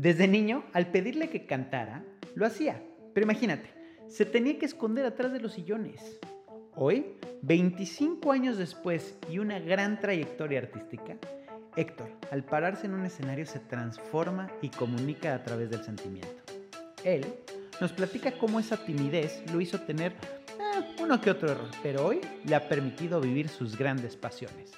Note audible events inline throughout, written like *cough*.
Desde niño, al pedirle que cantara, lo hacía. Pero imagínate, se tenía que esconder atrás de los sillones. Hoy, 25 años después y una gran trayectoria artística, Héctor, al pararse en un escenario, se transforma y comunica a través del sentimiento. Él nos platica cómo esa timidez lo hizo tener eh, uno que otro error, pero hoy le ha permitido vivir sus grandes pasiones.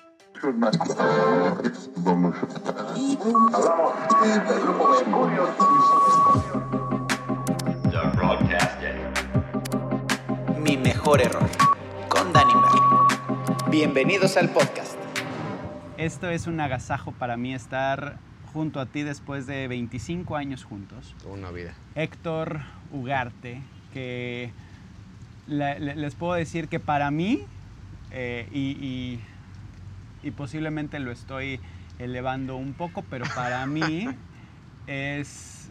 Mi mejor error, con Danny Merlin. Bienvenidos al podcast. Esto es un agasajo para mí estar junto a ti después de 25 años juntos. Una vida. Héctor Ugarte, que les puedo decir que para mí, eh, y, y, posiblemente lo estoy elevando un poco, pero para mí *laughs* es,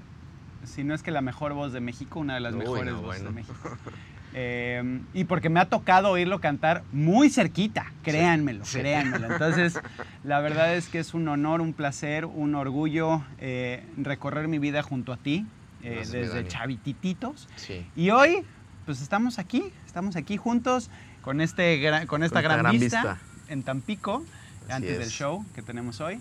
si no es que la mejor voz de México, una de las mejores voces de México. *laughs* Eh, y porque me ha tocado oírlo cantar muy cerquita, créanmelo, créanmelo. Entonces, *laughs* la verdad es que es un honor, un placer, un orgullo eh, recorrer mi vida junto a ti, eh, desde chavitititos. Y hoy, pues estamos aquí, estamos aquí juntos con, este, con esta, gran, vista, en Tampico, antes del show que tenemos hoy.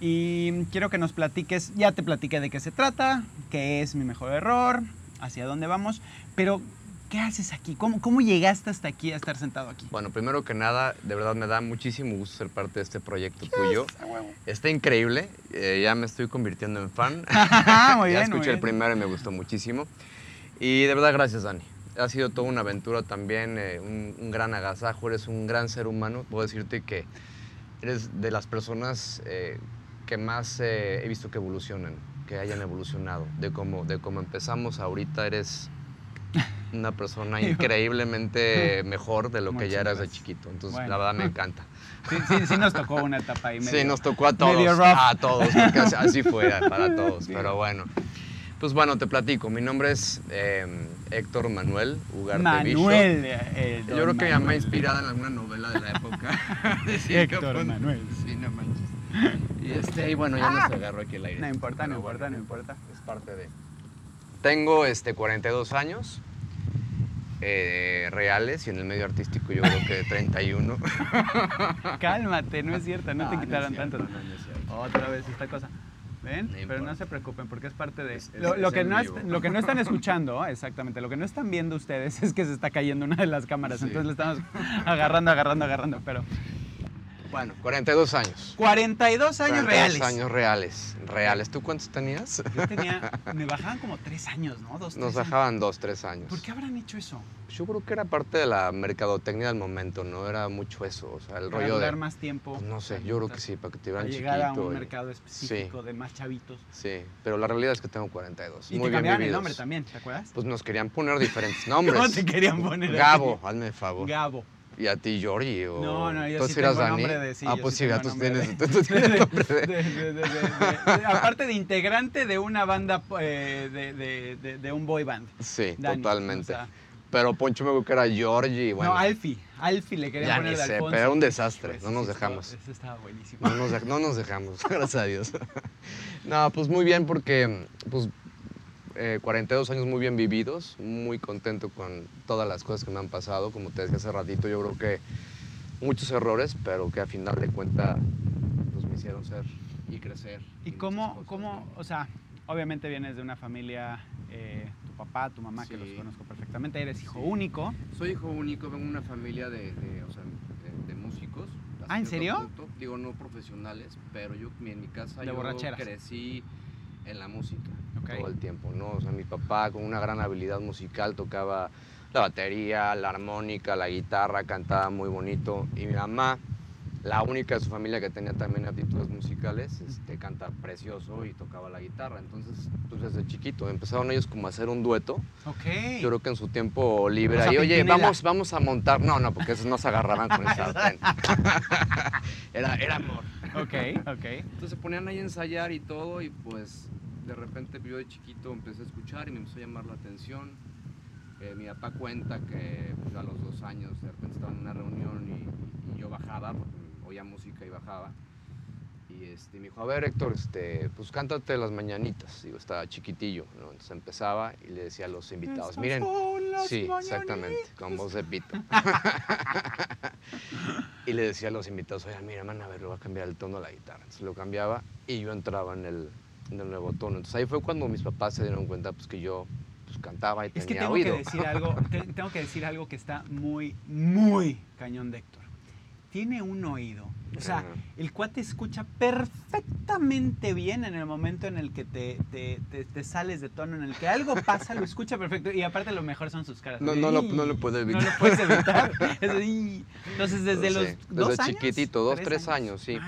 Y quiero que nos platiques, ya te platiqué de qué se trata, qué es mi mejor error, hacia dónde vamos, pero ¿qué haces aquí? ¿Cómo, ¿Cómo llegaste hasta aquí a estar sentado aquí? Bueno, primero que nada, de verdad me da muchísimo gusto ser parte de este proyecto tuyo. Está increíble, eh, ya me estoy convirtiendo en fan. *laughs* *laughs* muy ya escuché el primero y me gustó muchísimo. Y de verdad, gracias, Dani. Ha sido toda una aventura también, eh, un, gran agasajo, eres un gran ser humano. Puedo decirte que eres de las personas eh, que más he visto que evolucionan, que hayan evolucionado. De cómo, de cómo empezamos ahorita, eres una persona *laughs* increíblemente mejor de lo que ya eras de chiquito. Entonces, la verdad me *laughs* encanta. Sí, sí, sí, nos tocó una etapa ahí medio, Sí, nos tocó a todos. A todos, porque así fue para todos. *laughs* Pero bueno. Pues bueno, te platico. Mi nombre es em, Héctor Manuel Ugarte Manuel. Eh, Yo creo que ya me inspirada en alguna novela de la época. *laughs* Héctor Manuel. Sí, no manches. *laughs* Y, este, y bueno, ya no se agarró aquí el aire. No importa, no importa, no importa. Es parte de... Tengo este, 42 años. Eh, reales y en el medio artístico yo creo que 31. *laughs* Cálmate, no es cierto, no, te quitaron tanto. Otra vez esta cosa. ¿Ven? Pero no se preocupen porque es parte de... lo, que no lo que no están escuchando, *laughs* exactamente, lo que no están viendo ustedes *laughs* es que se está cayendo una de las cámaras, entonces le estamos agarrando, agarrando, agarrando, pero... Bueno, 42 años. 42 años 42 reales. años reales, reales. ¿Tú cuántos tenías? Yo tenía, *laughs* me bajaban como 3 años, ¿no? Dos, Nos bajaban 2, 3 años. ¿Por qué habrán hecho eso? Yo creo que era parte de la mercadotecnia del momento, ¿no? Era mucho eso, o sea, el rollo durar de... más tiempo. Pues no sé, yo creo que sí, para que te vieran chiquito. llegar a un mercado específico de más chavitos. Sí, pero la realidad es que tengo 42. Y Muy te cambiaron el nombre también, ¿te acuerdas? Pues nos querían poner *laughs* diferentes nombres. ¿Cómo te querían poner? Gabo, hazme el favor. Gabo. ¿Y a ti, Georgie? O... No, no, yo sí tengo Dani? nombre de sí. Ah, pues sí, ya tú tienes, *laughs* nombre de... Aparte de integrante de una banda, eh, de, un boy band. Sí, totalmente. pero Poncho me dijo que era Georgie. Bueno. No, Alfie. Alfie le quería poner ni sé, pero era un desastre. no nos dejamos. Eso estaba buenísimo. No nos, no nos dejamos, *laughs* gracias a Dios. *laughs* no, pues muy bien porque pues, 42 eh, años muy bien vividos, muy contento con todas las cosas que me han pasado. Como te decía hace ratito, yo creo que muchos errores, pero que a final de cuentas pues, me hicieron ser y crecer. ¿Y cómo, cómo, o sea, obviamente vienes de una familia, eh, tu papá, tu mamá, que los conozco perfectamente, eres hijo único? Soy hijo único, vengo de una familia de, o sea, de, músicos. Ah, ¿en serio? Digo, no profesionales, pero yo en mi casa yo crecí en la música todo el tiempo, ¿no? O sea, mi papá con una gran habilidad musical tocaba la batería, la armónica, la guitarra, cantaba muy bonito. Y mi mamá, la única de su familia que tenía también aptitudes musicales, este, canta precioso y tocaba la guitarra. Entonces, pues desde chiquito empezaron ellos como a hacer un dueto. Ok. Yo creo que en su tiempo libre. ahí, oye, vamos, vamos a montar. No, no, porque esos no se agarraban con el sartén. *laughs* era, era amor. Ok, ok. Entonces se ponían ahí a ensayar y todo y pues de repente yo de chiquito empecé a escuchar y me empezó a llamar la atención. Eh, mi papá cuenta que pues, a los dos años de repente estaba en una reunión y, yo bajaba, oía música y bajaba. Y este, me dijo, a ver, Héctor, este, pues cántate las mañanitas. Digo, estaba chiquitillo, ¿no? Entonces empezaba y le decía a los invitados, miren. sí, exactamente, con voz de pito. *laughs* y le decía a los invitados, oigan, mira, man, a ver, le voy a cambiar el tono de la guitarra. Entonces lo cambiaba y yo entraba en el, en el nuevo tono. Entonces ahí fue cuando mis papás se dieron cuenta pues, que yo pues, cantaba y es tenía que tengo oído. Que decir algo, *laughs* tengo que decir algo que está muy, muy cañón de Héctor. Tiene un oído. O sea, el cuate escucha perfectamente bien en el momento en el que te, te, te, sales de tono, en el que algo pasa, lo escucha perfecto. Y aparte lo mejor son sus caras. No, no, lo, no lo puedo evitar. No lo puedes evitar. *laughs* Entonces, desde los dos desde chiquitito, dos, tres, años, sí.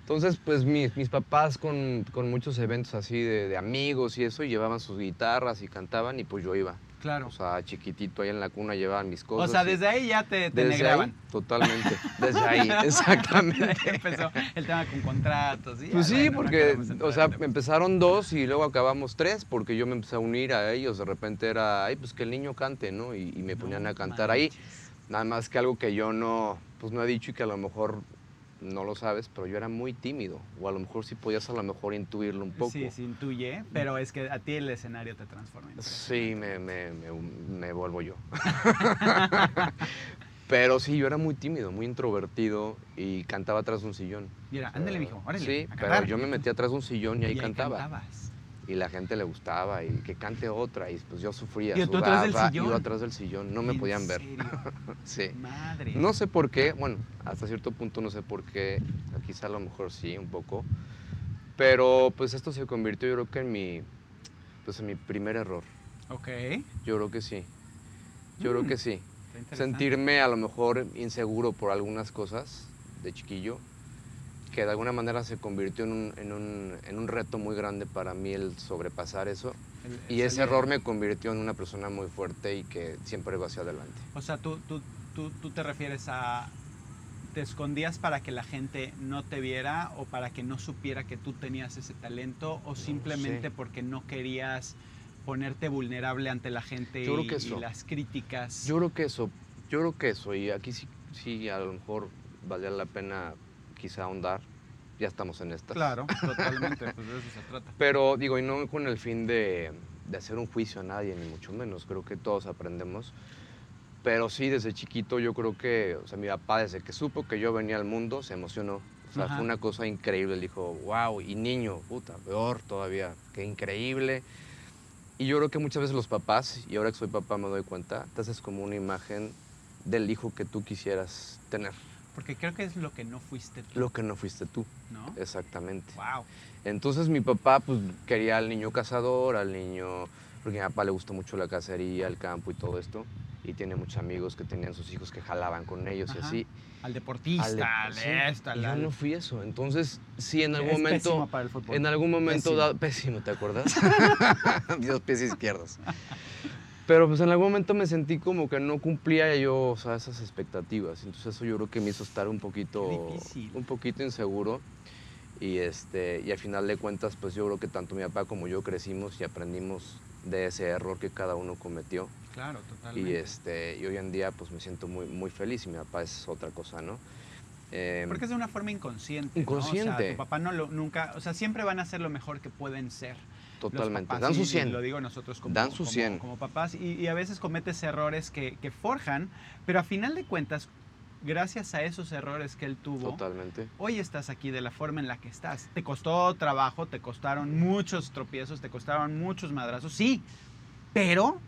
Entonces, pues mis, mis papás con, con, muchos eventos así de, de amigos y eso, y llevaban sus guitarras y cantaban y pues yo iba. Claro. O sea, chiquitito ahí en la cuna llevaban mis cosas. O sea, desde ahí ya te, te negraban. totalmente. *laughs* Desde ahí, exactamente. *laughs* empezó el tema con contratos. ¿sí? Pues sí, porque, o sea, empezaron dos y luego acabamos tres, porque yo me empecé a unir a ellos. De repente era, ay, pues que el niño cante, ¿no? Y, me ponían a cantar ahí. Nada más que algo que yo no, pues no he dicho y que a lo mejor no lo sabes, pero yo era muy tímido. O a lo mejor sí podías a lo mejor intuirlo un poco. Sí, se intuye, pero es que a ti el escenario te transforma. Sí, me, me, me, vuelvo yo. *laughs* pero sí, yo era muy tímido, muy introvertido y cantaba atrás de un sillón. Mira, ándale, mijo, órale. Sí, pero yo me metía atrás de un sillón y ahí, cantaba. Cantabas y la gente le gustaba y que cante otra y pues yo sufría, ¿Y tú atrás del sillón? iba atrás del sillón, no me podían ver. *laughs* sí. Madre. No sé por qué, bueno, hasta cierto punto no sé por qué, quizá a lo mejor sí, un poco, pero pues esto se convirtió yo creo que en mi, pues en mi primer error. Ok. Yo creo que sí, yo creo que mm, sí. Sentirme a lo mejor inseguro por algunas cosas de chiquillo que de alguna manera se convirtió en un, en un, en un reto muy grande para mí el sobrepasar eso. y ese error me convirtió en una persona muy fuerte y que siempre iba hacia adelante. O sea, tú, tú, tú, tú te refieres a te escondías para que la gente no te viera o para que no supiera que tú tenías ese talento o simplemente porque no querías ponerte vulnerable ante la gente y, y, las críticas. Yo creo que eso, yo creo que eso y aquí sí, sí a lo mejor valía la pena quizá ahondar, ya estamos en esta. Claro, *laughs* totalmente, pues de eso se trata. Pero digo, y no con el fin de, de, hacer un juicio a nadie, ni mucho menos, creo que todos aprendemos. Pero sí, desde chiquito yo creo que, o sea, mi papá desde que supo que yo venía al mundo se emocionó. O sea, fue una cosa increíble. Él dijo, wow, y niño, puta, peor todavía, qué increíble. Y yo creo que muchas veces los papás, y ahora que soy papá me doy cuenta, te haces como una imagen del hijo que tú quisieras tener. Porque creo que es lo que no fuiste tú. Lo que no fuiste tú. ¿No? Exactamente. Wow. Entonces mi papá pues quería al niño cazador, al niño... Porque a mi papá le gustó mucho la cacería, el campo y todo esto. Y tiene muchos amigos que tenían sus hijos que jalaban con ellos y así. Al deportista, al, esto, al... Yo no fui eso. Entonces, sí, en algún momento... Para el fútbol. En algún momento... Pésimo, pésimo ¿te acuerdas? *laughs* *laughs* Dios, pies izquierdos. Pero pues en algún momento me sentí como que no cumplía yo o sea, esas expectativas. Entonces eso yo creo que me hizo estar un poquito, un poquito inseguro. Y, este, y al final de cuentas, pues yo creo que tanto mi papá como yo crecimos y aprendimos de ese error que cada uno cometió. Claro, totalmente. Y, este, y hoy en día pues me siento muy, muy feliz y mi papá es otra cosa, ¿no? Em, Porque es de una forma inconsciente. Inconsciente. O sea, tu papá no lo, nunca, o sea, siempre van a hacer lo mejor que pueden ser. Totalmente. Dan su 100. Lo digo nosotros como, Dan su como, papás. Y, a veces cometes errores que, forjan, pero a final de cuentas, gracias a esos errores que él tuvo, Totalmente. hoy estás aquí de la forma en la que estás. Te costó trabajo, te costaron muchos tropiezos, te costaron muchos madrazos, sí, pero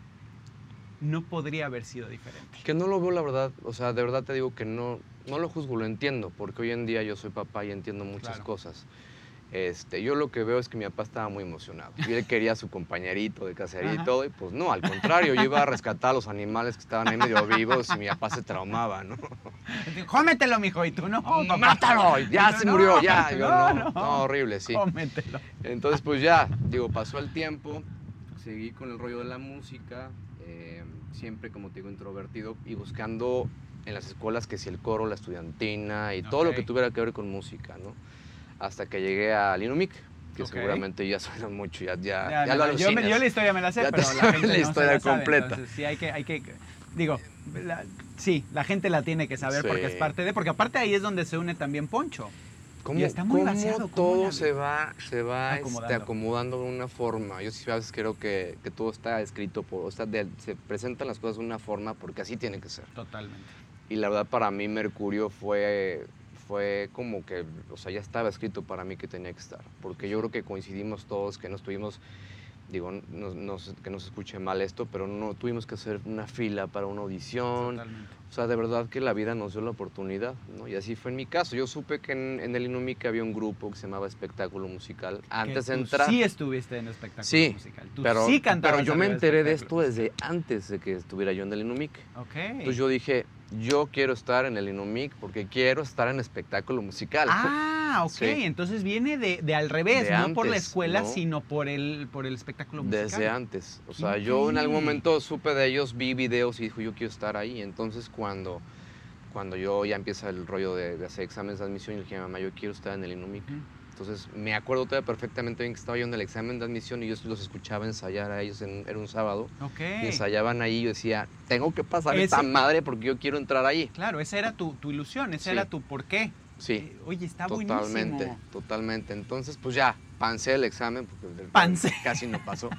no podría haber sido diferente. Que no lo veo, la verdad. O sea, de verdad te digo que no, no lo juzgo, lo entiendo, porque hoy en día yo soy papá y entiendo muchas cosas. Este, yo lo que veo es que mi papá estaba muy emocionado. Y él quería a su compañerito de cacería y todo, y pues no, al contrario, yo iba a rescatar a los animales que estaban ahí medio vivos y mi papá se traumaba, ¿no? Cómetelo, mijo, y tú no, mátalo, ya se murió, ya. Yo, no, no, horrible, sí. Cómetelo. Entonces, pues ya, digo, pasó el tiempo, seguí con el rollo de la música, eh, siempre, como te digo, introvertido y buscando en las escuelas que si el coro, la estudiantina y todo lo que tuviera que ver con música, ¿no? Hasta que llegué a Linumic, que seguramente ya *laughs* suena mucho, ya, ya, ya, lo yo, yo, la historia me la sé, pero la gente la historia completa. sí, hay que, hay que digo, sí, la gente la tiene que saber porque es parte de, porque aparte ahí es donde se une también Poncho. cómo, está muy todo se va, se va este, acomodando. acomodando. de una forma. Yo sí a veces creo que, que todo está escrito, por, o sea, se presentan las cosas de una forma porque así tiene que ser. Totalmente. Y la verdad para mí Mercurio fue, fue como que, o sea, ya estaba escrito para mí que tenía que estar. Porque yo creo que coincidimos todos, que no estuvimos digo, no, que no se escuche mal esto, pero no tuvimos que hacer una fila para una audición. Totalmente. O sea, de verdad que la vida nos dio la oportunidad, ¿no? Y así fue en mi caso. Yo supe que en, el Inumic había un grupo que se llamaba Espectáculo Musical antes de entrar. Sí estuviste en Espectáculo sí, Musical. Tú pero, sí Pero yo me enteré de esto desde antes de que estuviera yo en el Inumic. Ok. Entonces yo dije, yo quiero estar en el Inumic porque quiero estar en espectáculo musical. Ah, ok. Entonces viene de, al revés, no por la escuela, sino por el, por el espectáculo musical. Desde antes. O sea, yo en algún momento supe de ellos, vi videos y dijo, yo quiero estar ahí. Entonces cuando, cuando yo ya empieza el rollo de, hacer exámenes de admisión, yo dije, mamá, yo quiero estar en el Inumic. Entonces me acuerdo todavía perfectamente bien que estaba yo en el examen de admisión y yo los escuchaba ensayar a ellos, en, era un sábado. Ok. Y ensayaban ahí y yo decía, tengo que pasar esta madre porque yo quiero entrar ahí. Claro, esa era tu, ilusión, ese era tu por qué. Sí. Eh, oye, está totalmente, buenísimo. Totalmente, Entonces, pues ya, pancé el examen porque pancé. *laughs* casi no pasó.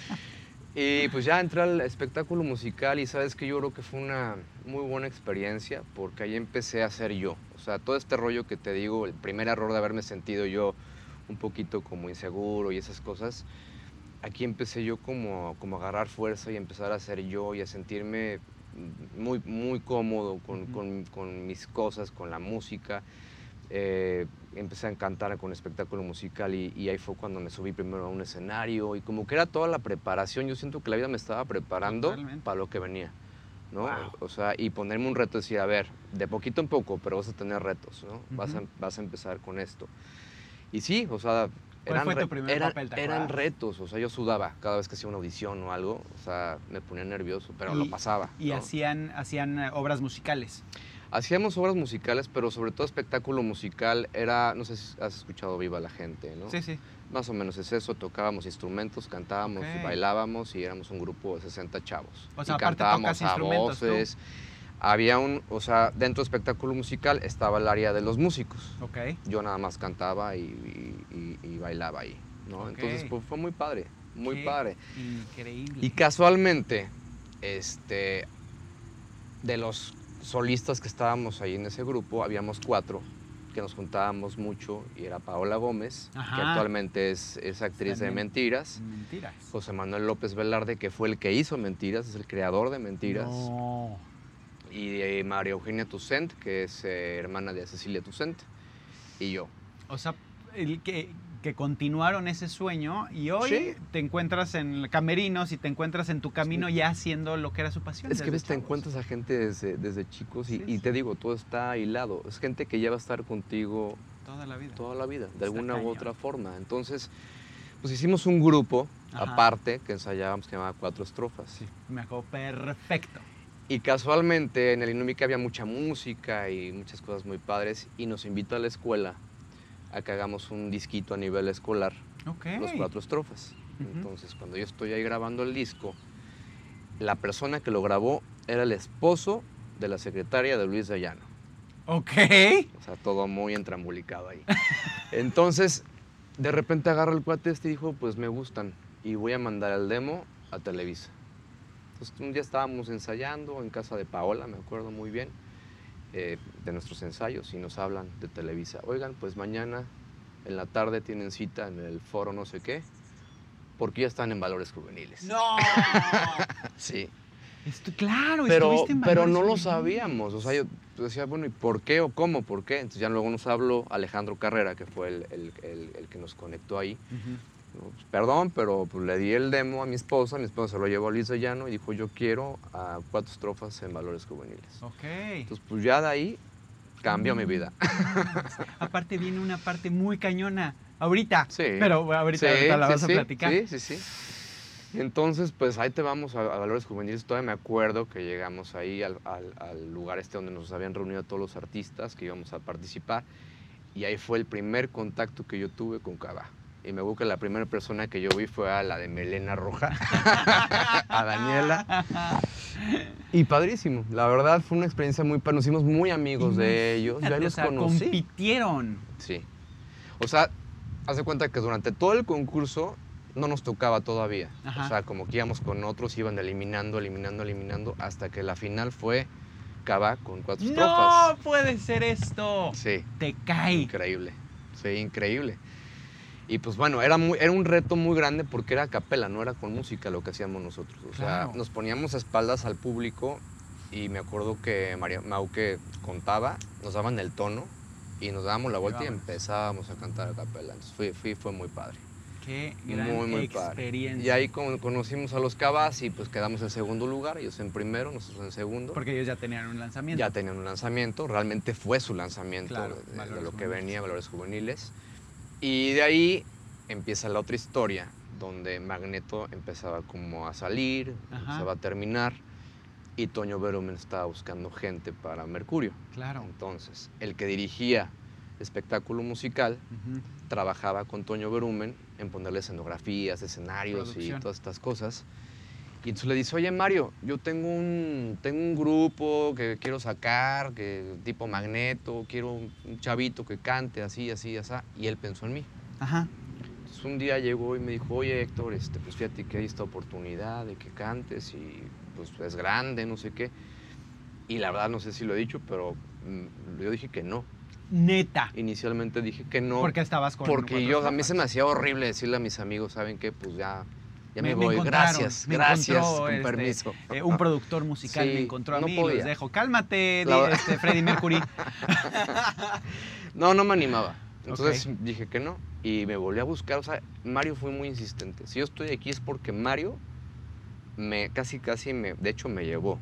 *laughs* y pues ya entré al espectáculo musical y sabes que yo creo que fue una muy buena experiencia porque ahí empecé a ser yo. O sea, todo este rollo que te digo, el primer error de haberme sentido yo un poquito como inseguro y esas cosas, aquí empecé yo como, como a agarrar fuerza y empezar a ser yo y a sentirme muy, muy cómodo con, con, con mis cosas, con la música. Eh, empecé a cantar con espectáculo musical y, y, ahí fue cuando me subí primero a un escenario y como que era toda la preparación, yo siento que la vida me estaba preparando para lo que venía. ¿No? O sea, y ponerme un reto, decir, a ver, de poquito en poco, pero vas a tener retos, ¿no? vas, a, vas a empezar con esto. Y sí, o sea, eran, eran, eran retos, o sea, yo sudaba cada vez que hacía una audición o algo, o sea, me ponía nervioso, pero lo pasaba. ¿Y hacían, hacían eh, obras musicales? Hacíamos obras musicales, pero sobre todo espectáculo musical era, no sé si has escuchado Viva la Gente, ¿no? Sí, sí. Más o menos es eso, tocábamos instrumentos, cantábamos, bailábamos y éramos un grupo de 60 chavos. O sea, y cantábamos a voces. Había un, o sea, dentro del espectáculo musical estaba el área de los músicos. Ok. Yo nada más cantaba y, bailaba ahí, ¿no? Entonces pues, fue muy padre, muy padre. Increíble. Y casualmente, este, de los solistas que estábamos ahí en ese grupo, habíamos cuatro que nos juntábamos mucho y era Paola Gómez, que actualmente es, es actriz de Mentiras. Mentiras. José Manuel López Velarde, que fue el que hizo Mentiras, es el creador de Mentiras. Y eh, María Eugenia Tucent, que es eh, hermana de Cecilia Tucent. Y yo. O sea, el que, que continuaron ese sueño y hoy te encuentras en camerinos y te encuentras en tu camino ya haciendo lo que era su pasión. Es que ves, te encuentras a gente desde, desde chicos y, te digo, todo está hilado. Es gente que ya va a estar contigo toda la vida. Toda la vida, de alguna u otra forma. Entonces, pues hicimos un grupo aparte que ensayábamos que llamaba Cuatro Estrofas. Me acuerdo perfecto. Y casualmente en el Inumic había mucha música y muchas cosas muy padres y nos invitó a la escuela a que hagamos un disquito a nivel escolar, los cuatro estrofas. Entonces, cuando yo estoy ahí grabando el disco, la persona que lo grabó era el esposo de la secretaria de Luis Dayano. Ok. O sea, todo muy entrambulicado ahí. *laughs* Entonces, de repente agarro el cuate este y dijo, pues me gustan y voy a mandar el demo a Televisa. Entonces, un día estábamos ensayando en casa de Paola, me acuerdo muy bien eh, de nuestros ensayos y nos hablan de Televisa. Oigan, pues mañana en la tarde tienen cita en el foro no sé qué, porque ya están en valores juveniles. ¡No! *laughs* sí. Esto, claro, pero, en pero no lo sabíamos. O sea, yo decía, bueno, ¿y por qué o cómo? ¿Por qué? Entonces ya luego nos habló Alejandro Carrera, que fue el, el, el, que nos conectó ahí. Pues, perdón, pero pues, le di el demo a mi esposa, mi esposa se lo llevó a Luis Llano y dijo, yo quiero a cuatro estrofas en valores juveniles. Ok. Entonces, pues ya de ahí cambió mi vida. *laughs* Aparte viene una parte muy cañona, ahorita. Sí. Pero ahorita, la vas a platicar. Sí, sí, sí. Entonces, pues ahí te vamos a, Valores Juveniles. Todavía me acuerdo que llegamos ahí al, al, lugar este donde nos habían reunido todos los artistas que íbamos a participar. Y ahí fue el primer contacto que yo tuve con Cava y me busca la primera persona que yo vi fue a la de Melena Roja, *laughs* a Daniela. Y padrísimo. La verdad fue una experiencia muy Nos hicimos muy amigos de ellos. Ya los conocí. compitieron. Sí. O sea, hace cuenta que durante todo el concurso no nos tocaba todavía. O sea, como que íbamos con otros, iban eliminando, eliminando, eliminando, hasta que la final fue Cava con cuatro estrofas. ¡No puede ser esto! Sí. Te cae. Increíble. Sí, increíble. Y pues bueno, era, muy, era un reto muy grande porque era a capela, no era con música lo que hacíamos nosotros. O sea, nos poníamos a espaldas al público y me acuerdo que María Mauque contaba, nos daban el tono y nos dábamos la vuelta y empezábamos a cantar a capela. Entonces fue, fue muy padre. Qué gran muy, muy experiencia. Padre. Y ahí conocimos a los Cabas y pues quedamos en segundo lugar, ellos en primero, nosotros en segundo. Porque ellos ya tenían un lanzamiento. Ya tenían un lanzamiento, realmente fue su lanzamiento de, lo que venía, Valores Juveniles. Y de ahí empieza la otra historia, donde Magneto empezaba como a salir, se va a terminar, y Toño Verumen estaba buscando gente para Mercurio. Claro. Entonces, el que dirigía espectáculo musical trabajaba con Toño Verumen en ponerle escenografías, escenarios y todas estas cosas. Y entonces le dice, oye Mario, yo tengo un, tengo un grupo que quiero sacar, que tipo magneto, quiero un chavito que cante así, así, así. Y él pensó en mí. Ajá. Entonces un día llegó y me dijo, oye Héctor, este, pues fíjate que hay esta oportunidad de que cantes y pues es grande, no sé qué. Y la verdad no sé si lo he dicho, pero mm, yo dije que no. Neta. Inicialmente dije que no. Porque estabas con Porque yo, a mí se me hacía horrible decirle a mis amigos, ¿saben qué? Pues ya ya me, voy, gracias, gracias, con este, permiso. Eh, un productor musical me encontró a mí y les dejo, cálmate, este, Freddie Mercury. *laughs* no, no me animaba. Entonces dije que no y me volví a buscar. O sea, Mario fue muy insistente. Si yo estoy aquí es porque Mario me casi, casi, me, de hecho, me llevó.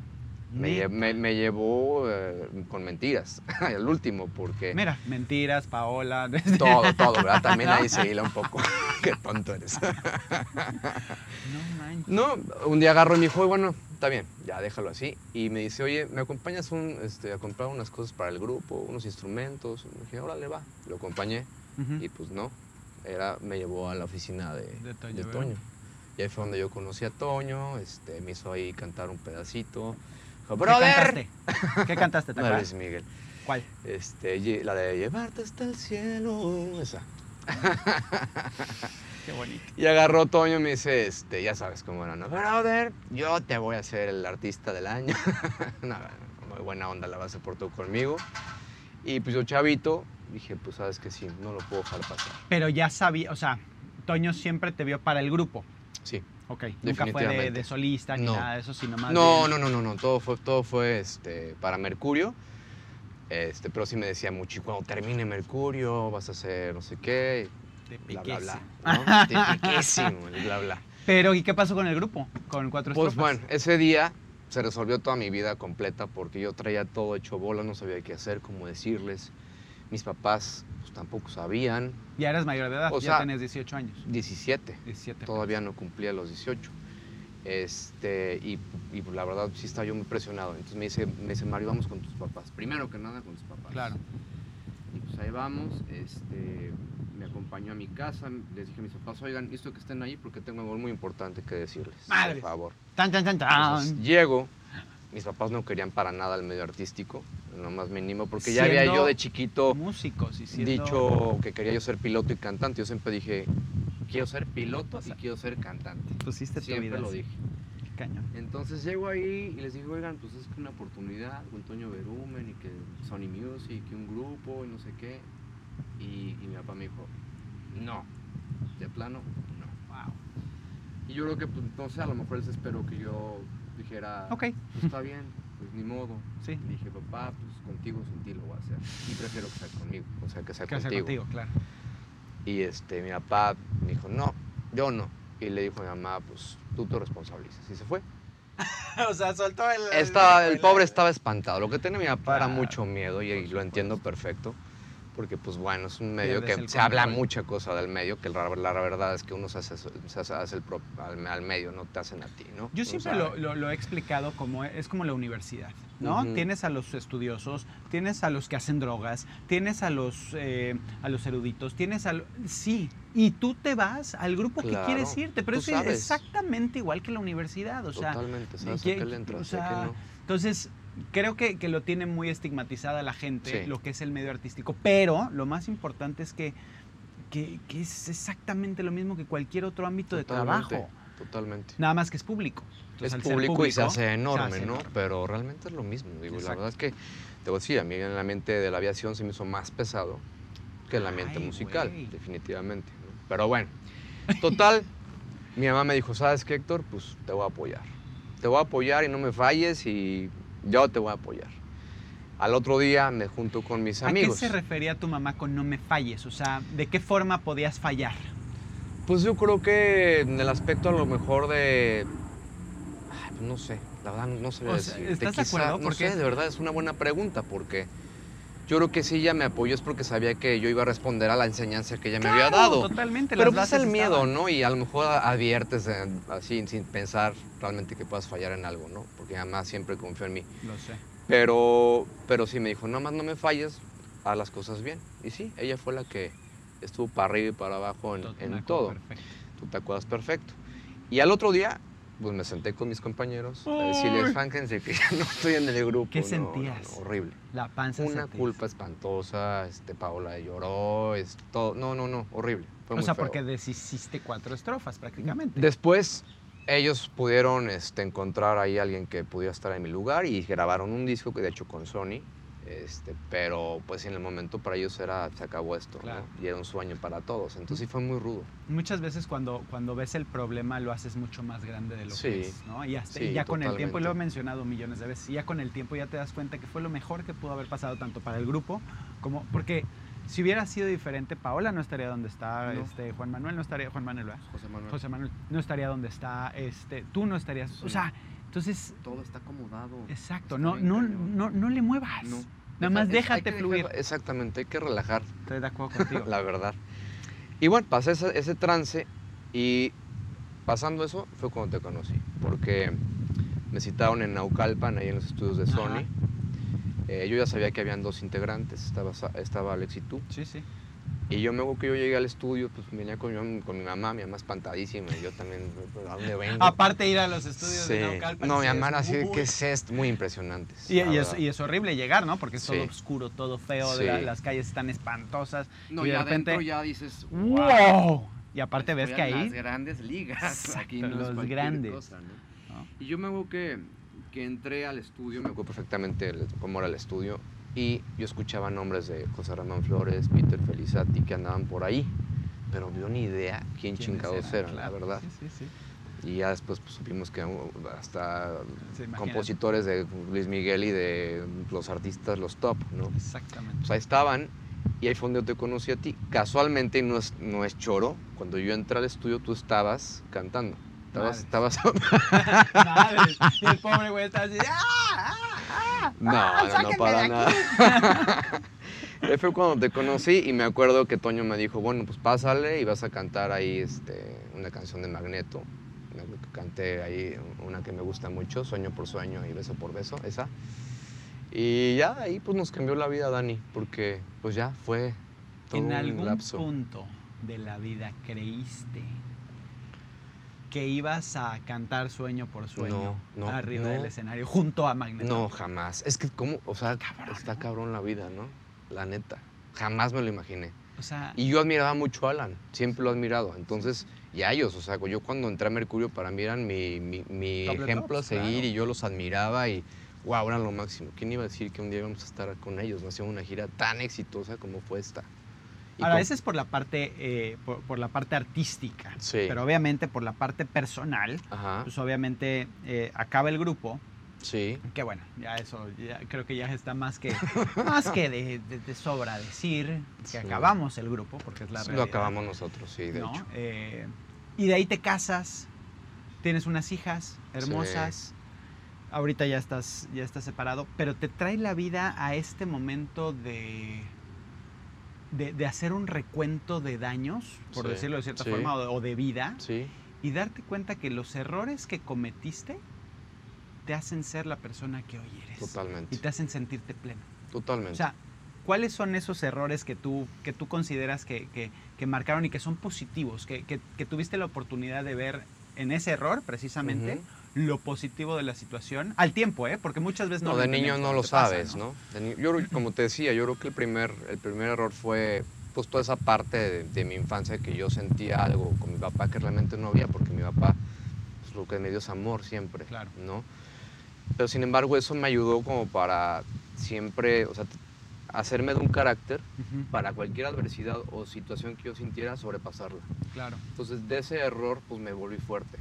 Me, me, llevó eh, con mentiras, *laughs* el último, porque... Mira, mentiras, Paola... *laughs* Todo, *laughs* todo, ¿verdad? También ahí se hila un poco. Qué tonto eres. no manches. No, un día agarro y me dijo, bueno, está bien, ya déjalo así. Y me dice, oye, ¿me acompañas un, este, a comprar unas cosas para el grupo, unos instrumentos? Y me dije, órale, va. Lo acompañé y pues no, era, me llevó a la oficina de, de Toño. Y ahí fue donde yo conocí a Toño, este, me hizo ahí cantar un pedacito. ¡Brother! ¿Qué cantaste? ¿Te *laughs* la de Luis Miguel. ¿Cuál? Este, la de Llevarte hasta el cielo. Esa. *laughs* Qué bonito. Y agarró Toño y me dice, este, ya sabes cómo era, ¿no? Brother, yo te voy a hacer el artista del año. *laughs* Nada, muy buena onda la vas a por tú conmigo. Y pues yo, chavito, dije, pues sabes que sí, no lo puedo dejar pasar. Pero ya sabía, o sea, Toño siempre te vio para el grupo. Sí. Ok, nunca fue de, solista ni nada de eso, sino más No, no, no, no, no, todo fue, todo fue este, para Mercurio. Este, pero sí me decía mucho, y cuando termine Mercurio vas a hacer no sé qué, bla, bla, bla. ¿no? piquísimo, bla, bla. *laughs* Pero, ¿y qué pasó con el grupo? Con cuatro Pues bueno, ese día se resolvió toda mi vida completa porque yo traía todo hecho bola, no sabía qué hacer, cómo decirles. Mis papás pues, tampoco sabían. Ya eras mayor de edad, ya tenías 18 años. 17. 17. Todavía no cumplía los 18. Este, y, la verdad sí estaba yo muy presionado. Entonces me dice, me dice, Mario, vamos con tus papás. Primero que nada con tus papás. Claro. Y pues ahí vamos. Este, me acompañó a mi casa. Les dije a mis papás, oigan, esto que estén ahí porque tengo algo muy importante que decirles. Por favor. Tan, tan, tan, tan. llego. Mis papás no querían para nada el medio artístico lo más mínimo, porque ya había yo de chiquito músicos y dicho que quería yo ser piloto y cantante. Yo siempre dije, quiero ser piloto y quiero ser cantante. Pusiste siempre vida lo dije. Cañón. Entonces llego ahí y les digo, oigan, pues es que una oportunidad con Toño Berumen y que Sony Music y un grupo y no sé qué. Y, mi papá me dijo, no, de plano, no. Wow. Y yo creo que, pues, no sé, a lo mejor les espero que yo dijera, ok, pues, está bien, pues ni modo. Sí. dije, papá, pues contigo sin ti lo voy a hacer. Y prefiero que sea conmigo, o sea, que sea que contigo. Sea contigo, claro. Y este, mi papá me dijo, no, yo no. Y le dijo a mi mamá, pues tú te responsabilizas. Y se fue. *laughs* o sea, soltó el... Estaba, el, pobre estaba espantado. Lo que tenía mi papá era mucho miedo y, lo entiendo perfecto porque pues bueno, es un medio que se habla mucha cosa del medio, que la, la, verdad es que uno se hace, se hace el al, medio, no te hacen a ti, ¿no? Yo siempre lo, lo, he explicado como, es como la universidad. ¿no? Tienes a los estudiosos, tienes a los que hacen drogas, tienes a los, eh, a los eruditos, tienes a... Sí, y tú te vas al grupo que quieres irte, pero es exactamente igual que la universidad, o sea... Totalmente, sabes que, le entra, no. Entonces, creo que, lo tiene muy estigmatizada la gente, lo que es el medio artístico, pero lo más importante es que, que, es exactamente lo mismo que cualquier otro ámbito de trabajo. Totalmente. Nada más que es público. es público, y se hace enorme, ¿no? Pero realmente es lo mismo. Digo, la verdad es que, te voy a decir, a mí en la mente de la aviación se me hizo más pesado que en la mente musical, definitivamente. Pero bueno, total, mi mamá me dijo, ¿sabes qué, Héctor? Pues te voy a apoyar. Te voy a apoyar y no me falles y yo te voy a apoyar. Al otro día me junto con mis amigos. ¿A qué se refería tu mamá con no me falles? O sea, ¿de qué forma podías fallar? Pues yo creo que en el aspecto a lo mejor de... Pues no sé, la verdad no sé decir. ¿Estás de, acuerdo? No sé, de verdad es una buena pregunta porque yo creo que si ella me apoyó es porque sabía que yo iba a responder a la enseñanza que ella me había dado. Totalmente. Pero pues el miedo, ¿no? Y a lo mejor adviertes así sin pensar realmente que puedas fallar en algo, ¿no? Porque además siempre confió en mí. Lo sé. Pero, pero sí me dijo, nada más no me falles, haz las cosas bien. Y sí, ella fue la que estuvo para arriba y para abajo en, en todo. Perfecto. Tú te acuerdas perfecto. Y al otro día, pues me senté con mis compañeros a decirles, fánjense que ya no estoy en el grupo. ¿Qué sentías? horrible. La panza Una culpa espantosa, este, Paola lloró, es todo, no, no, no, horrible. o sea, porque deshiciste cuatro estrofas prácticamente. Después ellos pudieron este, encontrar ahí a alguien que pudiera estar en mi lugar y grabaron un disco que de hecho con Sony este, pero pues en el momento para ellos era, se acabó esto, Y era un sueño para todos, entonces sí fue muy rudo. Muchas veces cuando, cuando ves el problema lo haces mucho más grande de lo que es, ¿no? Y, ya con el tiempo, y lo he mencionado millones de veces, y ya con el tiempo ya te das cuenta que fue lo mejor que pudo haber pasado tanto para el grupo como, porque si hubiera sido diferente, Paola no estaría donde está, este, Juan Manuel no estaría, Juan Manuel, José Manuel. José Manuel no estaría donde está, este, tú no estarías, o sea, entonces... Todo está acomodado. Exacto, no, no, no, no le muevas. No. Nada más déjate fluir. exactamente, hay que relajar. Estoy de acuerdo *laughs* contigo. la verdad. Y bueno, pasé ese, trance y pasando eso fue cuando te conocí. Porque me citaron en Naucalpan, ahí en los estudios de Sony. Eh, yo ya sabía que habían dos integrantes, estaba, estaba Alex y tú. Sí, sí. Y yo me acuerdo que yo llegué al estudio, pues venía con, con mi mamá, mi mamá espantadísima, y yo también, ¿a dónde vengo? Aparte ir a los estudios de Naucalpan. No, mi mamá era así, ¿qué es esto? Muy impresionante. Y, es, horrible llegar, ¿no? Porque es todo oscuro, todo feo, las calles están espantosas. No, y, de repente ya dices, ¡wow! Y aparte ves que ahí... Las grandes ligas. *laughs* aquí no los grandes. Y yo me acuerdo que, que entré al estudio, me acuerdo perfectamente cómo era el estudio, y yo escuchaba nombres de José Ramón Flores, Peter Felizati, que andaban por ahí, pero no ni idea quién, chingados eran, la verdad. Sí, sí, y ya después pues, supimos que hasta compositores de Luis Miguel y de los artistas, los top, ¿no? Exactamente. Pues ahí estaban y ahí fue donde yo te conocí a ti. Casualmente, no es, no es choro, cuando yo entré al estudio tú estabas cantando. Estabas... estabas... *laughs* *laughs* Madre. Y el pobre güey estaba así, ¡ah! ¡Ah! No, *laughs* no, no para nada. *laughs* Ahí fue cuando te conocí y me acuerdo que Toño me dijo, bueno, pues pásale y vas a cantar ahí este, una canción de Magneto. Canté ahí una que me gusta mucho, Sueño por Sueño y Beso por Beso, esa. Y ya ahí pues nos cambió la vida, Dani, porque pues ya fue todo ¿En algún punto de la vida creíste que ibas a cantar sueño por sueño arriba del escenario junto a Magneto. No, jamás. Es que como, o sea, está cabrón la vida, ¿no? La neta. Jamás me lo imaginé. O sea, y yo admiraba mucho a Alan, siempre lo he admirado. Entonces, y a ellos, o sea, yo cuando entré a Mercurio para mí eran mi, mi, ejemplo a seguir y yo los admiraba y wow, eran lo máximo. ¿Quién iba a decir que un día íbamos a estar con ellos? No hacía una gira tan exitosa como fue esta. Ahora, esa es por la parte, eh, por, la parte artística. Sí. Pero obviamente por la parte personal, pues obviamente eh, acaba el grupo. Sí. Que bueno, ya eso, creo que ya está más que, *laughs* más que de, sobra decir que acabamos el grupo, porque es la realidad. Lo acabamos nosotros, sí, de hecho. Eh, y de ahí te casas, tienes unas hijas hermosas. Ahorita ya estás, ya estás separado, pero te trae la vida a este momento de de, hacer un recuento de daños, por decirlo de cierta forma, o de, vida, sí. y darte cuenta que los errores que cometiste te hacen ser la persona que hoy eres. Totalmente. Y te hacen sentirte pleno. Totalmente. O sea, ¿cuáles son esos errores que tú, que tú consideras que, que, marcaron y que son positivos? Que, que, tuviste la oportunidad de ver en ese error, precisamente, lo positivo de la situación al tiempo, ¿eh? Porque muchas veces no. No, de niño no lo sabes, ¿no? yo, como te decía, yo creo que el primer, el primer error fue pues toda esa parte de, mi infancia que yo sentía algo con mi papá que realmente no había, porque mi papá pues, lo que me dio es amor siempre, claro. ¿no? Pero sin embargo eso me ayudó como para siempre, o sea, hacerme de un carácter para cualquier adversidad o situación que yo sintiera sobrepasarla. Claro. Entonces de ese error pues me volví fuerte.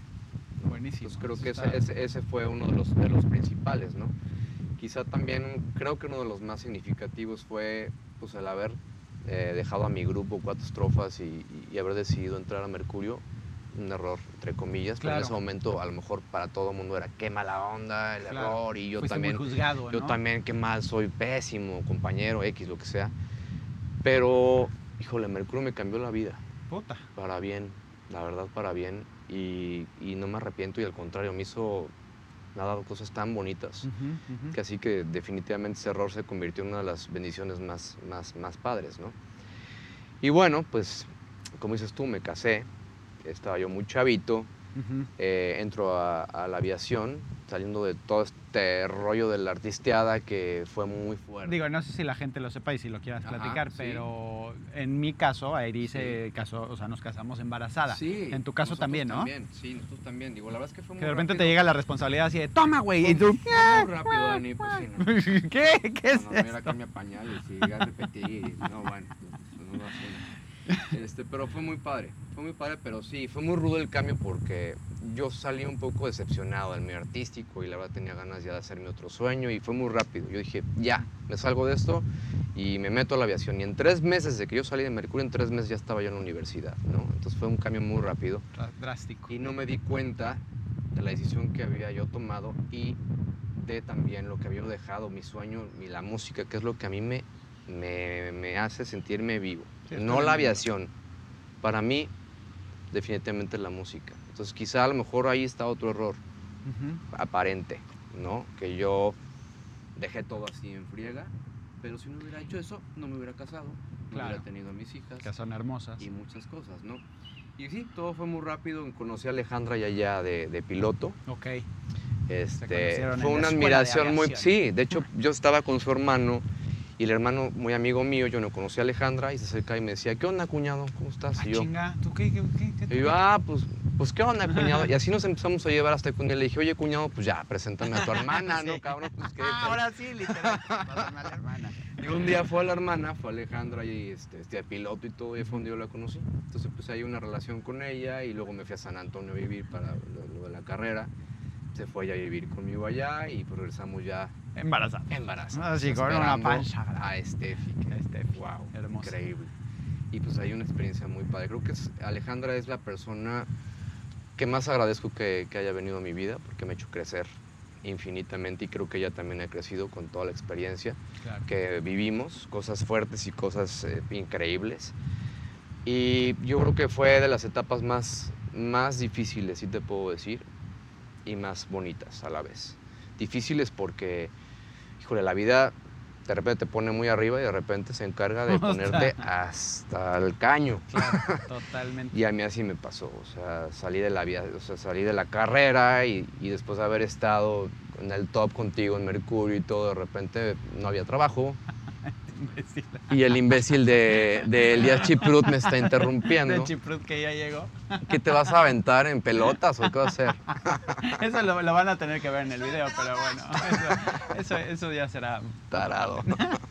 Buenísimo. creo que ese, ese, fue uno de los, de los principales, ¿no? Quizá también creo que uno de los más significativos fue pues el haber eh, dejado a mi grupo cuatro estrofas y, haber decidido entrar a Mercurio, un error, entre comillas, pero en ese momento a lo mejor para todo el mundo era qué mala onda, el error, y yo también, juzgado, yo también qué mal, soy pésimo, compañero, X, lo que sea. Pero, híjole, Mercurio me cambió la vida. Puta. Para bien, la verdad, para bien. Y, y no me arrepiento y al contrario, me hizo me ha dado cosas tan bonitas, que así que definitivamente ese error se convirtió en una de las bendiciones más, más, más padres, ¿no? Y bueno, pues, como dices tú, me casé, estaba yo muy chavito, eh, entro a, la aviación, saliendo de todo este rollo de la artisteada que fue muy fuerte. Digo, no sé si la gente lo sepa y si lo quieras platicar, pero en mi caso, Airi se casó, o sea, nos casamos embarazada. Sí. En tu caso también, ¿no? También, sí, nosotros también. Digo, la verdad es que fue muy Que de repente te llega la responsabilidad así de, toma, güey, y tú... Muy rápido, Dani, pues sí, *laughs* ¿Qué? ¿Qué es no, no, mira, cambia pañales y ya repetir, no, bueno, pues, no lo hacemos. Este, pero fue muy padre, fue muy padre, pero sí, fue muy rudo el cambio porque yo salí un poco decepcionado del medio artístico y la verdad tenía ganas ya de hacer mi otro sueño y fue muy rápido. Yo dije, ya, me salgo de esto y me meto a la aviación. Y en tres meses de que yo salí de Mercurio, en tres meses ya estaba yo en la universidad, ¿no? Entonces fue un cambio muy rápido. Drástico. Y no me di cuenta de la decisión que había yo tomado y de también lo que había dejado, mi sueño y la música, que es lo que a mí me, me, me hace sentirme vivo no la aviación. Para mí, definitivamente la música. Entonces, quizá a lo mejor ahí está otro error aparente, ¿no? Que yo dejé todo así en friega, pero si no hubiera hecho eso, no me hubiera casado, no hubiera tenido a mis hijas. Que son hermosas. Y muchas cosas, ¿no? Y sí, todo fue muy rápido. Conocí a Alejandra ya allá de, piloto. Ok. Este, fue una admiración muy... Sí, de hecho yo estaba con su hermano y el hermano, muy amigo mío, yo no conocía a Alejandra y se acerca y me decía, ¿qué onda, cuñado? ¿Cómo estás? Ah, y yo, chinga, ¿tú qué? qué, qué, y yo, ah, pues, pues, ¿qué onda, cuñado? Y así nos empezamos a llevar hasta día le dije, oye, cuñado, pues ya, preséntame a tu hermana, *laughs* ¿no, cabrón? Pues, ¿qué, ah, ahora sí, literal, a la hermana. *laughs* Y un día fue a la hermana, fue Alejandra y este, este piloto y todo, y fue donde yo la conocí. Entonces, pues hay una relación con ella y luego me fui a San Antonio a vivir para lo, de la carrera. Se fue ella a vivir conmigo allá y progresamos ya Embarazada. Embarazada. Así con una pancha. A Steffi. Steffi. Wow. Hermosa. Increíble. Y pues hay una experiencia muy padre. Creo que Alejandra es la persona que más agradezco que, que, haya venido a mi vida porque me ha hecho crecer infinitamente y creo que ella también ha crecido con toda la experiencia que vivimos, cosas fuertes y cosas eh, increíbles. Y yo creo que fue de las etapas más, más difíciles, si te puedo decir, y más bonitas a la vez. Difíciles porque híjole, la vida de repente te pone muy arriba y de repente se encarga de *laughs* ponerte hasta el caño. *laughs* totalmente. y a mí así me pasó, o sea, salí de la vida, o sea, salí de la carrera y, y, después de haber estado en el top contigo en Mercurio y todo, de repente no había trabajo, *laughs* y el imbécil de, de Elías Chiprut me está interrumpiendo. De Chiprut que ya llegó. ¿Qué te vas a aventar en pelotas o qué vas a hacer? *laughs* Eso lo, van a tener que ver en el video, pero bueno, eso, eso, ya será. Tarado.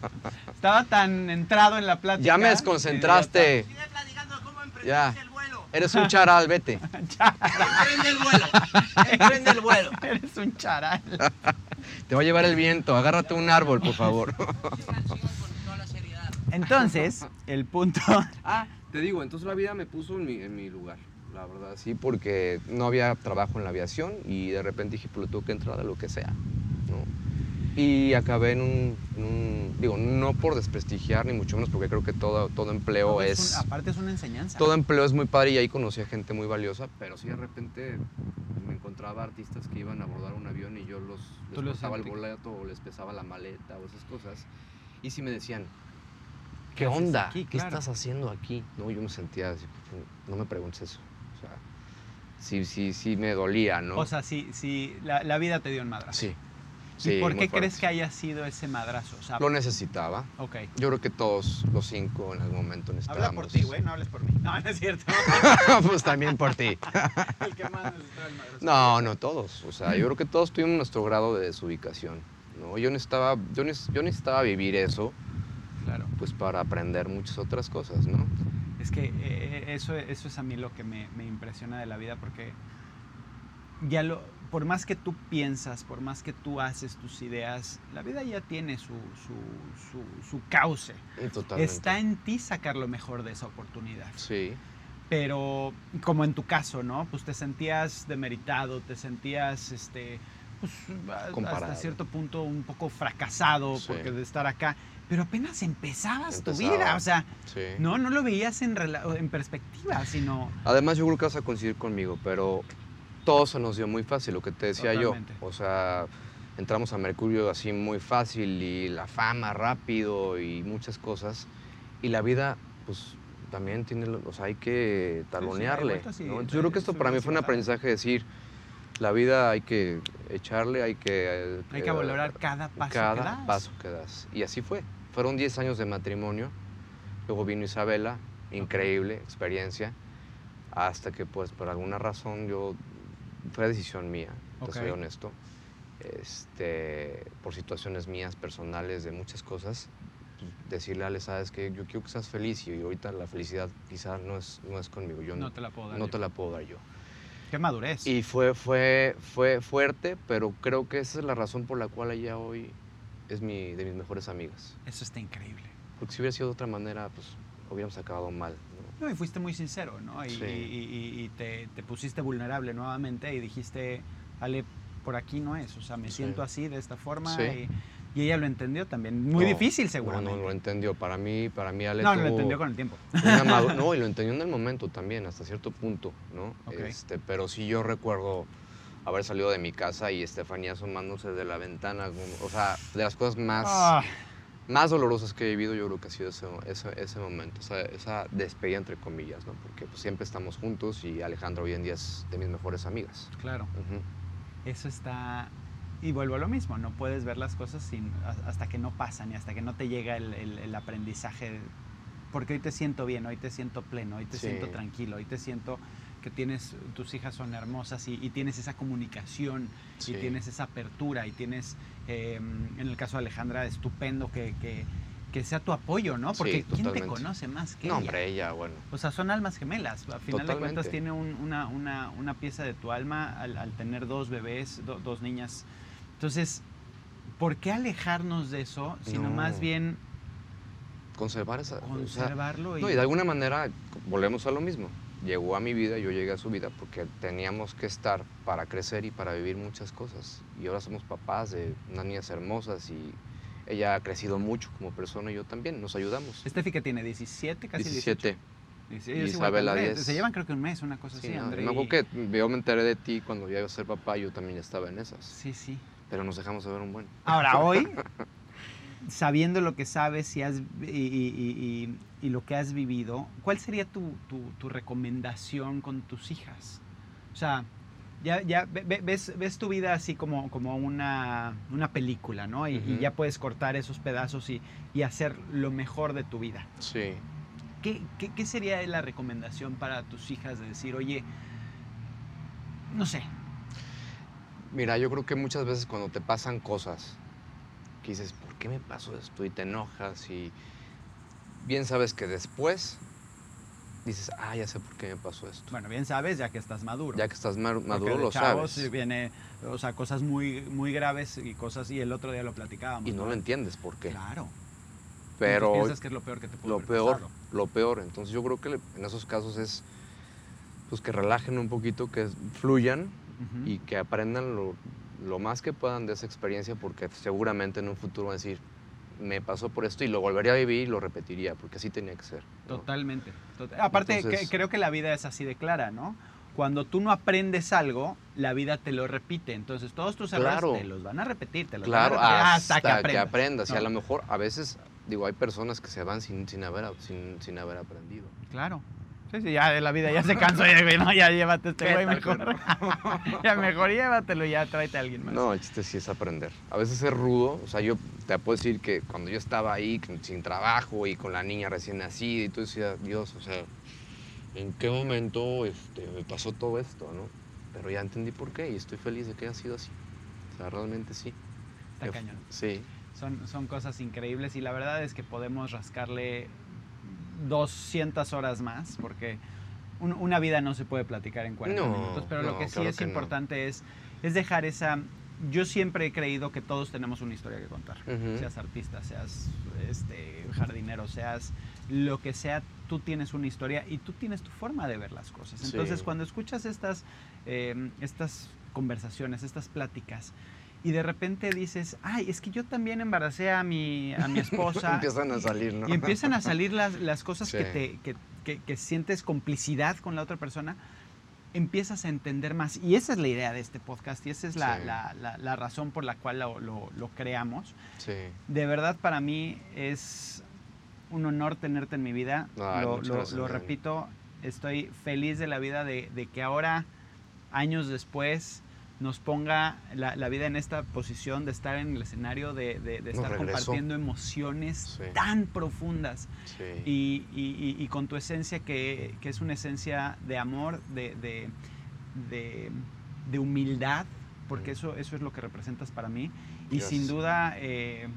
*laughs* Estaba tan entrado en la plática. Ya me desconcentraste. Ya. Eres un charal, vete. Emprende el vuelo. Emprende el vuelo. Eres un charal. Te va a llevar el viento. Agárrate un árbol, por favor. Entonces, *laughs* el punto... Ah, te digo, entonces la vida me puso en mi, lugar, la verdad, sí, porque no había trabajo en la aviación y de repente dije, pues tengo que entrar a lo que sea, ¿no? Y acabé en un, digo, no por desprestigiar ni mucho menos, porque creo que todo, todo empleo es... aparte es una enseñanza. Todo empleo es muy padre y ahí conocí a gente muy valiosa, pero sí de repente me encontraba artistas que iban a abordar un avión y yo los les cortaba el boleto o les pesaba la maleta o esas cosas. Y sí me decían, ¿Qué ¿qué haces onda? aquí? ¿Qué estás haciendo aquí? No, yo me sentía así, no me preguntes eso. O sea, sí, sí, sí me dolía, ¿no? O sea, sí, sí, la, la vida te dio un madrazo. sí. ¿Y sí, por qué crees que haya sido ese madrazo? O sea, Lo necesitaba. ok. Yo creo que todos los cinco en algún momento necesitábamos. Habla por ti, güey, no hables por mí. No, no es cierto. *laughs* pues también por ti. *laughs* El que más necesitaba el madrazo. No, no todos. O sea, yo creo que todos tuvimos nuestro grado de desubicación. ¿no? Yo, necesitaba, yo, neces- yo necesitaba vivir eso Claro. pues para aprender muchas otras cosas, ¿no? Es que eh, eso, eso es a mí lo que me, me impresiona de la vida porque ya lo, por más que tú piensas, por más que tú haces tus ideas, la vida ya tiene su, su, su, su cauce. Totalmente. Está en ti sacar lo mejor de esa oportunidad. Sí, Pero como en tu caso, ¿no? Pues te sentías demeritado, te sentías, este, pues, Comparado. hasta cierto punto un poco fracasado Sí. porque de estar acá. Pero apenas empezabas tu vida, o sea, sí. no, no lo veías en, en perspectiva, sino... Además, yo creo que vas a coincidir conmigo, pero todo se nos dio muy fácil, lo que te decía Totalmente. yo. O sea, entramos a Mercurio así muy fácil y la fama rápido y muchas cosas. Y la vida, pues también tiene, o sea, hay que talonearle. yo creo que esto para mí fue un bajadas. aprendizaje de decir, la vida hay que echarle, hay que... Hay que eh, valorar cada paso cada que das. paso que das. Y así fue. Fueron 10 años de matrimonio. Luego vino Isabela, increíble experiencia. Hasta que, pues, por alguna razón, yo. Fue decisión mía, te soy honesto. Este, por situaciones mías, personales, de muchas cosas. pues, Decirle a Ale, sabes que yo quiero que seas feliz y ahorita la felicidad quizás no es, no es conmigo. Yo No te la puedo dar no yo. te la puedo dar yo. Qué madurez. Y fue, fue, fue fuerte, pero creo que esa es la razón por la cual ella hoy es mi, de mis mejores amigas. Eso está increíble. Porque si hubiera sido de otra manera, pues hubiéramos acabado mal. ¿no? No, y fuiste muy sincero, ¿no? Y, Sí. y- y- y te, te pusiste vulnerable nuevamente y dijiste, Ale, por aquí no es. O sea, me Sí. siento así, de esta forma. Sí. Y, ella lo entendió también. Muy No, difícil, seguramente. No, no lo entendió. Para mí, para mí Ale No, lo tuvo entendió con el tiempo. *laughs* no, y lo entendió en el momento también, hasta cierto punto, ¿no? Ok. Este, pero sí yo recuerdo haber salido de mi casa y Estefanía asomándose de la ventana. o sea, de las cosas más... Ah, más dolorosas que he vivido, yo creo que ha sido ese, ese, ese momento, esa, esa despedida entre comillas, ¿no? Porque pues, siempre estamos juntos y Alejandra hoy en día es de mis mejores amigas. claro. Eso está... Y vuelvo a lo mismo, no puedes ver las cosas sin, hasta que no pasan y hasta que no te llega el, el- el aprendizaje. Porque hoy te siento bien, hoy te siento pleno, hoy te Sí. siento tranquilo, hoy te siento que tienes, tus hijas son hermosas y, y tienes esa comunicación Sí. y tienes esa apertura y tienes, eh, en el caso de Alejandra, estupendo que, que- que sea tu apoyo, ¿no? Sí, Porque ¿quién te totalmente. conoce más que No, ella? hombre, ella, bueno. O sea, son almas gemelas. A final de cuentas Totalmente. tiene un- una, una- una pieza de tu alma al, al tener dos bebés, do- dos niñas. Entonces, ¿por qué alejarnos de eso? Sino No. más bien Conservar esa... o sea, conservarlo y... no, y de alguna manera volvemos a lo mismo. Llegó a mi vida, yo llegué a su vida porque teníamos que estar para crecer y para vivir muchas cosas. Y ahora somos papás de unas niñas hermosas y ella ha crecido mucho como persona y yo también, nos ayudamos. Steffi que tiene 17, casi 17. 18. Dice, Y ella es igual que Isabela, André. 10. Se llevan creo que un mes, una cosa Sí, así, no, André. acuerdo y- que yo me enteré de ti cuando ya iba a ser papá, yo también estaba en esas. Sí, sí. Pero nos dejamos de ver un buen. Ahora, hoy, *laughs* sabiendo lo que sabes y, has, y, y- y- y- y lo que has vivido, ¿cuál sería tu, tu- tu recomendación con tus hijas? O sea, ya, ya ve- ve- ves, ves tu vida así como, como una, una película, ¿no? Y, ya puedes cortar esos pedazos y, hacer lo mejor de tu vida. Sí. ¿Qué, qué, qué sería la recomendación para tus hijas de decir, oye, no sé, Mira, yo creo que muchas veces cuando te pasan cosas, que dices, ¿por qué me pasó esto? Y te enojas y bien sabes que después dices, ah, ya sé por qué me pasó esto. bueno, bien sabes ya que estás maduro. Ya que estás Porque maduro, de lo chavos sabes. viene, o sea, cosas muy, muy graves y cosas, y el otro día lo platicábamos. Y no lo entiendes por qué. Claro. Pero piensas que es lo peor que te pudo lo peor, pasado. lo peor. Entonces yo creo que en esos casos es pues que relajen un poquito, que fluyan y que aprendan lo, lo más que puedan de esa experiencia porque seguramente en un futuro van a decir, me pasó por esto y lo volvería a vivir y lo repetiría porque así tenía que ser. ¿no? Totalmente. Tot- Aparte, Entonces- que- creo que la vida es así de clara, ¿no? cuando tú no aprendes algo, la vida te lo repite. Entonces, todos tus errores te los van a repetir, te los claro, van a repetir hasta, que aprendas. Que aprendas. Y a lo mejor, a veces, digo, hay personas que se van sin, sin, haber, sin, sin haber aprendido. Claro. Sí, sí, ya de la vida ya se cansó, ya, güey, no, ya llévate este güey mejor. *laughs* ya mejor llévatelo, ya tráete a alguien más. No, el chiste sí es aprender. A veces es rudo, o sea, yo te puedo decir que cuando yo estaba ahí sin trabajo y con la niña recién nacida y tú decías, Dios, o sea, ¿en qué momento este, me pasó todo esto, no? Pero ya entendí por qué y estoy feliz de que haya sido así. O sea, realmente sí. Está cañón. Sí. Son, son cosas increíbles y la verdad es que podemos rascarle 200 horas más, porque una vida no se puede platicar en 40 minutos, pero lo que sí es importante es, es dejar esa... Yo siempre he creído que todos tenemos una historia que contar, seas artista, seas este, jardinero, seas lo que sea, tú tienes una historia y tú tienes tu forma de ver las cosas. Entonces, cuando escuchas estas, em, estas conversaciones, estas pláticas, y de repente dices, ay, es que yo también embaracé a mi, a mi *laughs* esposa. empiezan a salir, ¿no? Y empiezan a salir las, las cosas que, te, que, que, sientes complicidad con la otra persona, empiezas a entender más. Y esa es la idea de este podcast y esa es la, la, la, razón por la cual lo, lo, creamos. Sí. De verdad, para mí es un honor tenerte en mi vida. lo, lo repito, estoy feliz de la vida de, de que ahora, años después, nos ponga la, vida en esta posición de estar en el escenario, de, estar compartiendo emociones tan profundas y, con tu esencia que, es una esencia de amor, de, humildad, porque eso, eso es lo que representas para mí. Y sin duda, eh,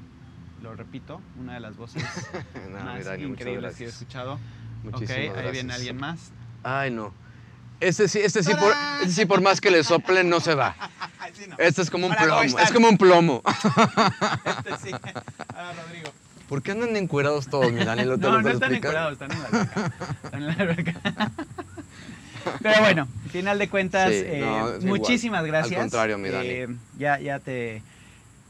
lo repito, una de las voces *laughs* más increíbles que he escuchado. Muchísimas ahí viene alguien más. Ay, no. Este sí, este sí, por, este sí por más que le soplen no se va. *laughs* Este es como un plomo, es como un plomo. *laughs* Este sí. *laughs* Ah, Rodrigo. ¿Por qué andan encuerados todos, mi Daniel? no, no están encuerados, están en la alberca. Están en la alberca. Pero bueno, al final de cuentas, eh, muchísimas gracias. Al contrario, mi Dani. Eh, ya, ya te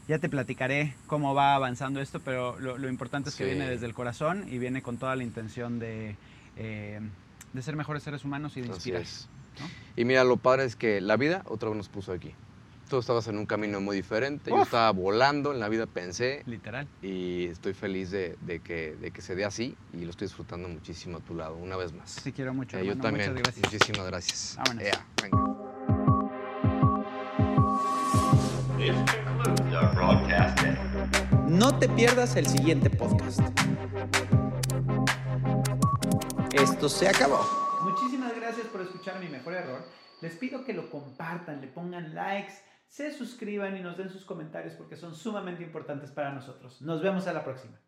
ya te platicaré cómo va avanzando esto, pero lo, importante es que viene desde el corazón y viene con toda la intención de, eh, de ser mejores seres humanos y de inspirar. Y mira, lo padre es que la vida otra vez nos puso aquí. Tú estabas en un camino muy diferente, yo estaba volando, en la vida pensé. Literal. Y estoy feliz de, que, de que se dé así y lo estoy disfrutando muchísimo a tu lado, una vez más. Te quiero mucho. Eh, yo también. Gracias. Muchísimas gracias. Vámonos. No te pierdas el siguiente podcast. Esto se acabó. Muchísimas gracias por escuchar mi mejor error. Les pido que lo compartan, le pongan likes, se suscriban y nos den sus comentarios porque son sumamente importantes para nosotros. Nos vemos a la próxima.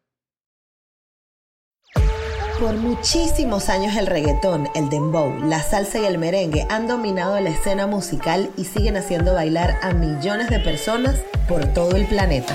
Por muchísimos años el reggaetón, el dembow, la salsa y el merengue han dominado la escena musical y siguen haciendo bailar a millones de personas por todo el planeta.